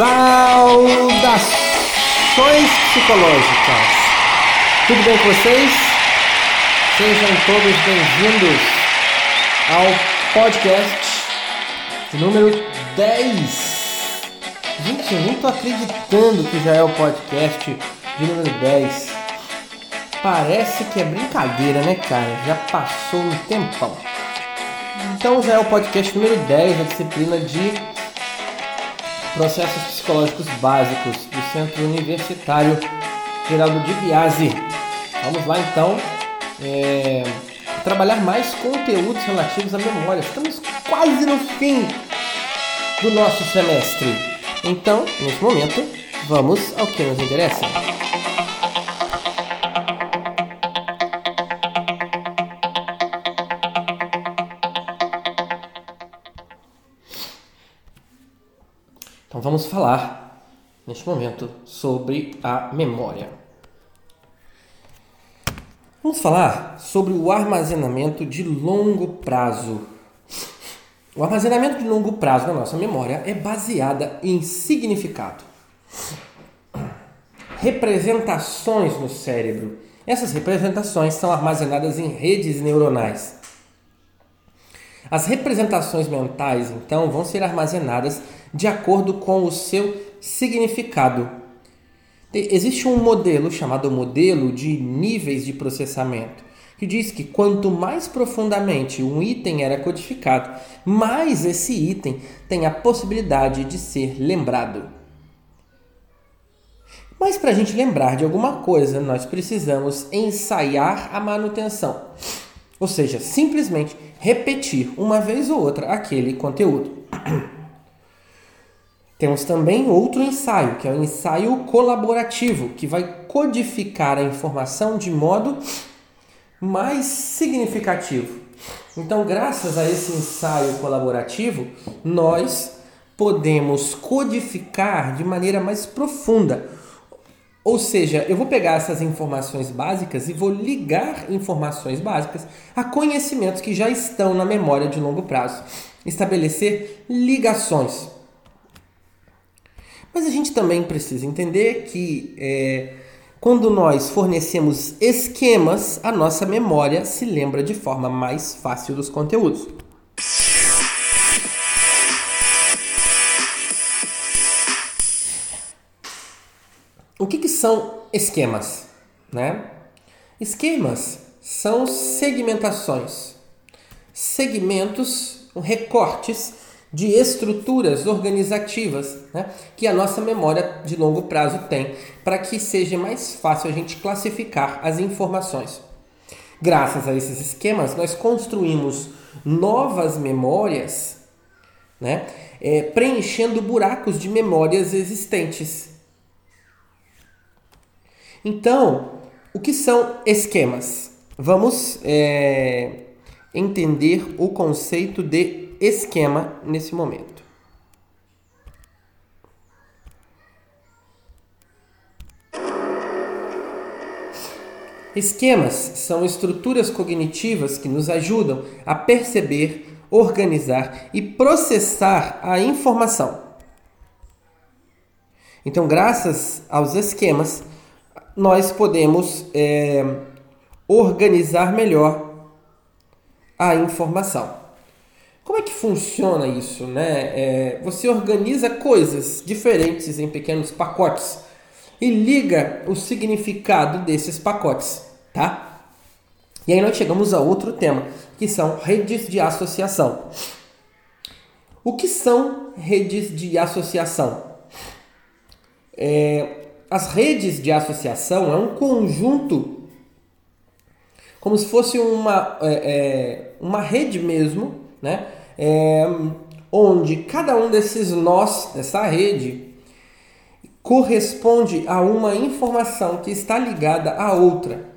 Saudações psicológicas! Tudo bem com vocês? Sejam todos bem-vindos ao podcast número 10. Gente, eu nem tô acreditando que já é o podcast de número 10. Parece que é brincadeira, né, cara? Já passou um tempão. Então já é o podcast número 10 da disciplina de Processos Psicológicos Básicos do Centro Universitário Geraldo de Biase. Vamos lá então é, trabalhar mais conteúdos relativos à memória. Estamos quase no fim do nosso semestre. Então, nesse momento, vamos ao que nos interessa. Vamos falar neste momento sobre a memória. Vamos falar sobre o armazenamento de longo prazo. O armazenamento de longo prazo da nossa memória é baseada em significado, representações no cérebro. Essas representações são armazenadas em redes neuronais. As representações mentais, então, vão ser armazenadas de acordo com o seu significado. Existe um modelo chamado modelo de níveis de processamento, que diz que quanto mais profundamente um item era codificado, mais esse item tem a possibilidade de ser lembrado. Mas para a gente lembrar de alguma coisa, nós precisamos ensaiar a manutenção, ou seja, simplesmente repetir uma vez ou outra aquele conteúdo. Temos também outro ensaio, que é o ensaio colaborativo, que vai codificar a informação de modo mais significativo. Então, graças a esse ensaio colaborativo, nós podemos codificar de maneira mais profunda ou seja, eu vou pegar essas informações básicas e vou ligar informações básicas a conhecimentos que já estão na memória de longo prazo. Estabelecer ligações. Mas a gente também precisa entender que é, quando nós fornecemos esquemas, a nossa memória se lembra de forma mais fácil dos conteúdos. O que, que são esquemas? Né? Esquemas são segmentações, segmentos, recortes de estruturas organizativas né, que a nossa memória de longo prazo tem para que seja mais fácil a gente classificar as informações. Graças a esses esquemas, nós construímos novas memórias, né, é, preenchendo buracos de memórias existentes. Então, o que são esquemas? Vamos é, entender o conceito de esquema nesse momento. Esquemas são estruturas cognitivas que nos ajudam a perceber, organizar e processar a informação. Então, graças aos esquemas, nós podemos é, organizar melhor a informação. Como é que funciona isso? Né? É, você organiza coisas diferentes em pequenos pacotes e liga o significado desses pacotes, tá? E aí nós chegamos a outro tema, que são redes de associação. O que são redes de associação? É, as redes de associação é um conjunto, como se fosse uma, é, é, uma rede mesmo, né? É, onde cada um desses nós dessa rede corresponde a uma informação que está ligada a outra.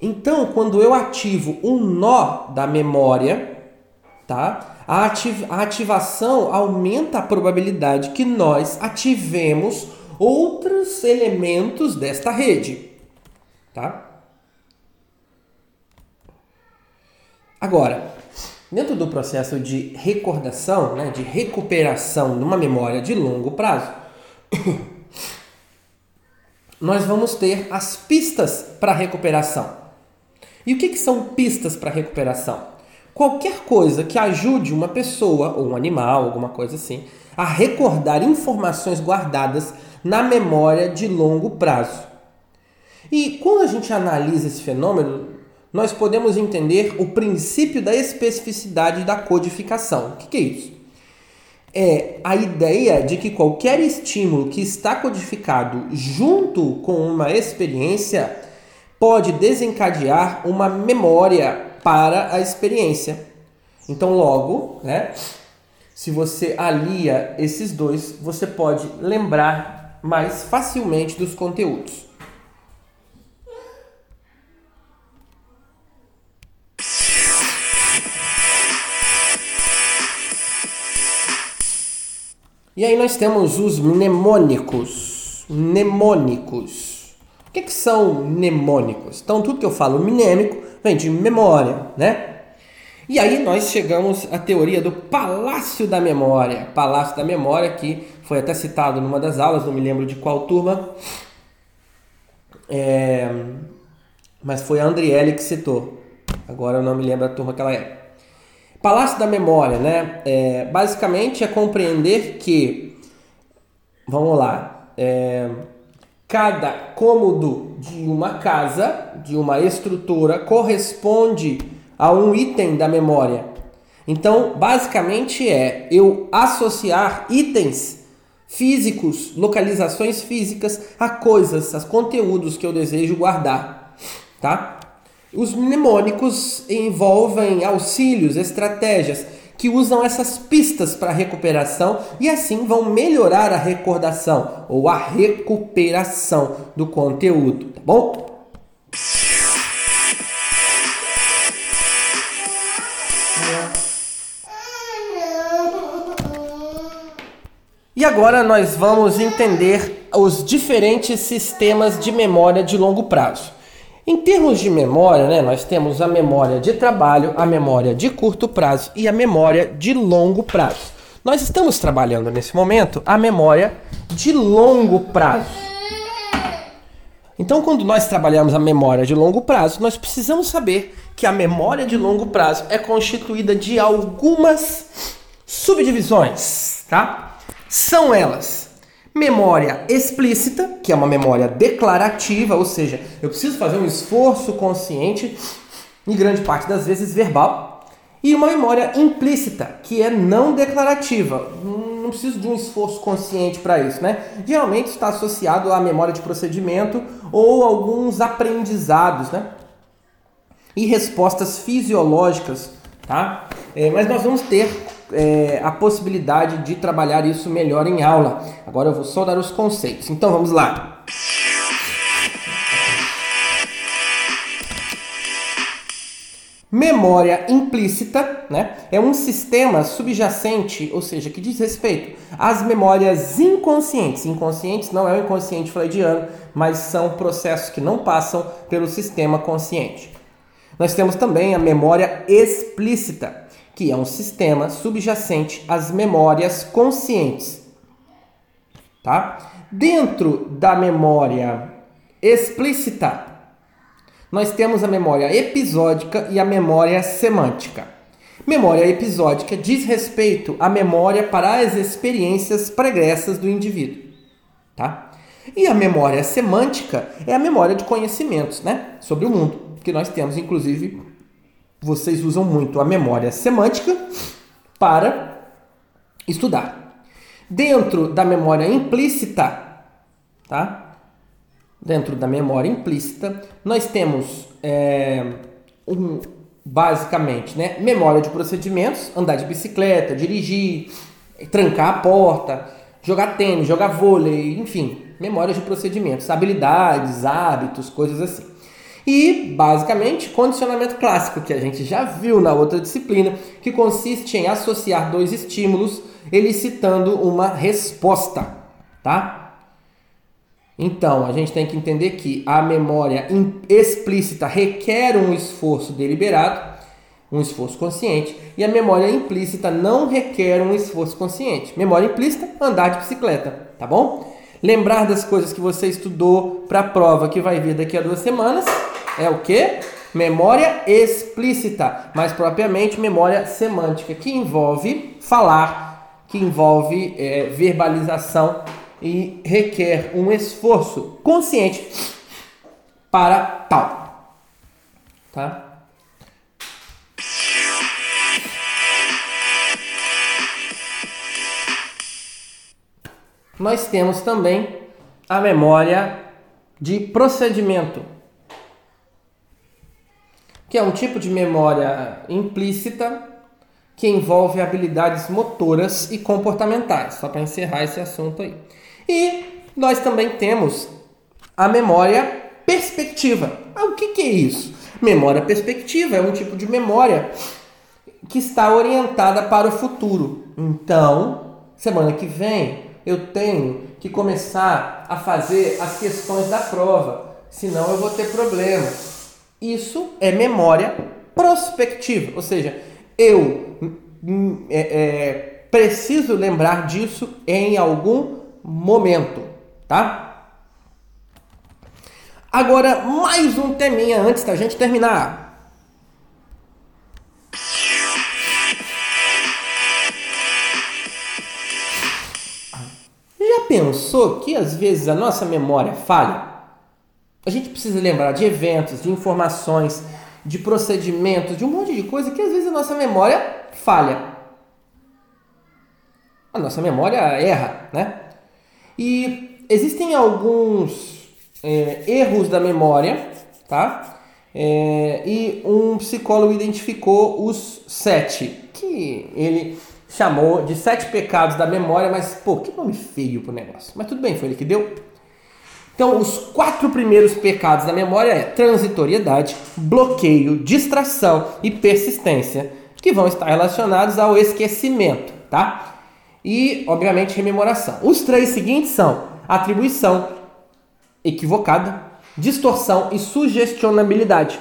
Então, quando eu ativo um nó da memória, tá? A, ativ a ativação aumenta a probabilidade que nós ativemos outros elementos desta rede. Tá? Agora, Dentro do processo de recordação, né, de recuperação de uma memória de longo prazo, nós vamos ter as pistas para recuperação. E o que, que são pistas para recuperação? Qualquer coisa que ajude uma pessoa ou um animal, alguma coisa assim, a recordar informações guardadas na memória de longo prazo. E quando a gente analisa esse fenômeno, nós podemos entender o princípio da especificidade da codificação. O que, que é isso? É a ideia de que qualquer estímulo que está codificado junto com uma experiência pode desencadear uma memória para a experiência. Então, logo, né, se você alia esses dois, você pode lembrar mais facilmente dos conteúdos. E aí nós temos os mnemônicos. Mnemônicos. O que, que são mnemônicos? Então, tudo que eu falo mnemônico vem de memória, né? E aí nós chegamos à teoria do Palácio da Memória. Palácio da Memória que foi até citado numa das aulas, não me lembro de qual turma. É... Mas foi a Andriele que citou. Agora eu não me lembro da turma que ela é. Palácio da Memória, né? É, basicamente é compreender que, vamos lá, é, Cada cômodo de uma casa, de uma estrutura, corresponde a um item da memória. Então, basicamente é eu associar itens físicos, localizações físicas a coisas, a conteúdos que eu desejo guardar, tá? Os mnemônicos envolvem auxílios, estratégias que usam essas pistas para recuperação e assim vão melhorar a recordação ou a recuperação do conteúdo, tá bom? E agora nós vamos entender os diferentes sistemas de memória de longo prazo. Em termos de memória, né, nós temos a memória de trabalho, a memória de curto prazo e a memória de longo prazo. Nós estamos trabalhando nesse momento a memória de longo prazo. Então, quando nós trabalhamos a memória de longo prazo, nós precisamos saber que a memória de longo prazo é constituída de algumas subdivisões, tá? São elas Memória explícita, que é uma memória declarativa, ou seja, eu preciso fazer um esforço consciente, em grande parte das vezes verbal, e uma memória implícita, que é não declarativa. Não preciso de um esforço consciente para isso, né? Geralmente está associado à memória de procedimento ou alguns aprendizados, né? E respostas fisiológicas, tá? É, mas nós vamos ter é, a possibilidade de trabalhar isso melhor em aula. Agora eu vou só dar os conceitos. Então vamos lá. Memória implícita né, é um sistema subjacente, ou seja, que diz respeito às memórias inconscientes. Inconscientes não é o inconsciente freudiano, mas são processos que não passam pelo sistema consciente. Nós temos também a memória explícita, que é um sistema subjacente às memórias conscientes. Tá? Dentro da memória explícita, nós temos a memória episódica e a memória semântica. Memória episódica diz respeito à memória para as experiências pregressas do indivíduo, tá? E a memória semântica é a memória de conhecimentos, né, sobre o mundo, que nós temos inclusive vocês usam muito a memória semântica para estudar. Dentro da memória implícita, tá? Dentro da memória implícita, nós temos é, um, basicamente, né, memória de procedimentos, andar de bicicleta, dirigir, trancar a porta, jogar tênis, jogar vôlei, enfim, memória de procedimentos, habilidades, hábitos, coisas assim. E, basicamente, condicionamento clássico, que a gente já viu na outra disciplina, que consiste em associar dois estímulos, elicitando uma resposta, tá? Então, a gente tem que entender que a memória explícita requer um esforço deliberado, um esforço consciente e a memória implícita não requer um esforço consciente. Memória implícita, andar de bicicleta, tá bom? Lembrar das coisas que você estudou para a prova que vai vir daqui a duas semanas é o que? Memória explícita, mais propriamente memória semântica, que envolve falar, que envolve é, verbalização e requer um esforço consciente para tal. Tá? Nós temos também a memória de procedimento, que é um tipo de memória implícita que envolve habilidades motoras e comportamentais, só para encerrar esse assunto aí. E nós também temos a memória perspectiva. Ah, o que, que é isso? Memória perspectiva é um tipo de memória que está orientada para o futuro. Então, semana que vem eu tenho que começar a fazer as questões da prova, senão eu vou ter problema. Isso é memória prospectiva, ou seja, eu hum, é, é, preciso lembrar disso em algum momento, tá? Agora, mais um teminha antes da gente terminar. Já pensou que às vezes a nossa memória falha? A gente precisa lembrar de eventos, de informações, de procedimentos, de um monte de coisa que às vezes a nossa memória falha. A nossa memória erra, né? E existem alguns é, erros da memória, tá? É, e um psicólogo identificou os sete, que ele chamou de sete pecados da memória, mas pô, que nome feio pro negócio. Mas tudo bem, foi ele que deu. Então, os quatro primeiros pecados da memória é transitoriedade, bloqueio, distração e persistência, que vão estar relacionados ao esquecimento, tá? e, obviamente, rememoração. Os três seguintes são atribuição equivocada, distorção e sugestionabilidade.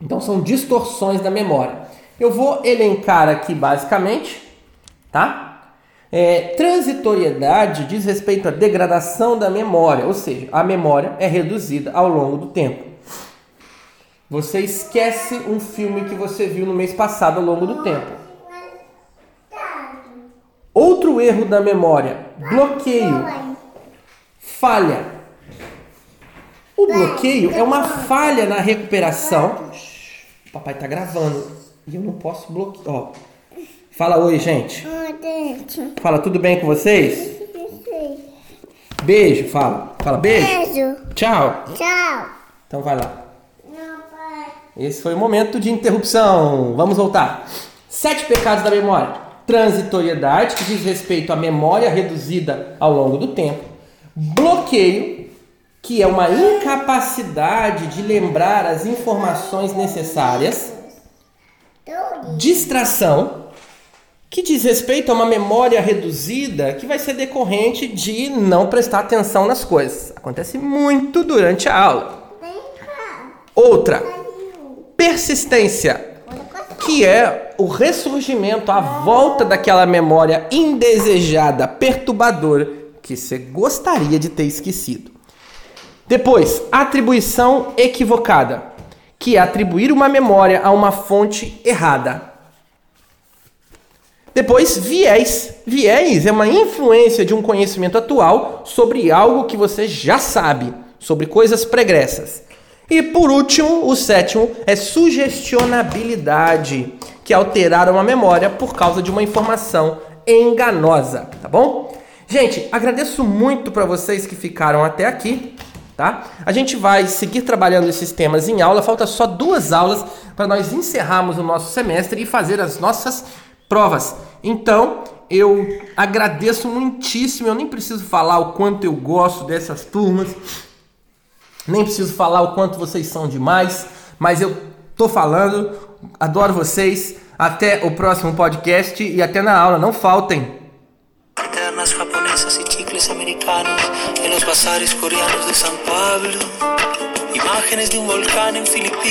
Então, são distorções da memória. Eu vou elencar aqui basicamente, tá? É, transitoriedade diz respeito à degradação da memória, ou seja, a memória é reduzida ao longo do tempo. Você esquece um filme que você viu no mês passado ao longo do tempo. Outro erro da memória: bloqueio, falha. O bloqueio é uma falha na recuperação. O papai tá gravando e eu não posso bloquear. Fala oi, gente. Fala tudo bem com vocês? Beijo, fala. Fala beijo. Beijo. Tchau. Tchau. Então vai lá. Esse foi o momento de interrupção. Vamos voltar. Sete pecados da memória transitoriedade, que diz respeito à memória reduzida ao longo do tempo, bloqueio, que é uma incapacidade de lembrar as informações necessárias, distração, que diz respeito a uma memória reduzida que vai ser decorrente de não prestar atenção nas coisas. Acontece muito durante a aula. Outra, persistência que é o ressurgimento, a volta daquela memória indesejada, perturbadora, que você gostaria de ter esquecido. Depois, atribuição equivocada, que é atribuir uma memória a uma fonte errada. Depois, viés. Viés é uma influência de um conhecimento atual sobre algo que você já sabe, sobre coisas pregressas. E por último, o sétimo é sugestionabilidade, que é alterar uma memória por causa de uma informação enganosa, tá bom? Gente, agradeço muito para vocês que ficaram até aqui, tá? A gente vai seguir trabalhando esses temas em aula, falta só duas aulas para nós encerrarmos o nosso semestre e fazer as nossas provas. Então, eu agradeço muitíssimo, eu nem preciso falar o quanto eu gosto dessas turmas. Nem preciso falar o quanto vocês são demais, mas eu tô falando. Adoro vocês. Até o próximo podcast e até na aula. Não faltem. Japonesas chicles americanos los bazares coreanos de de Filipinas.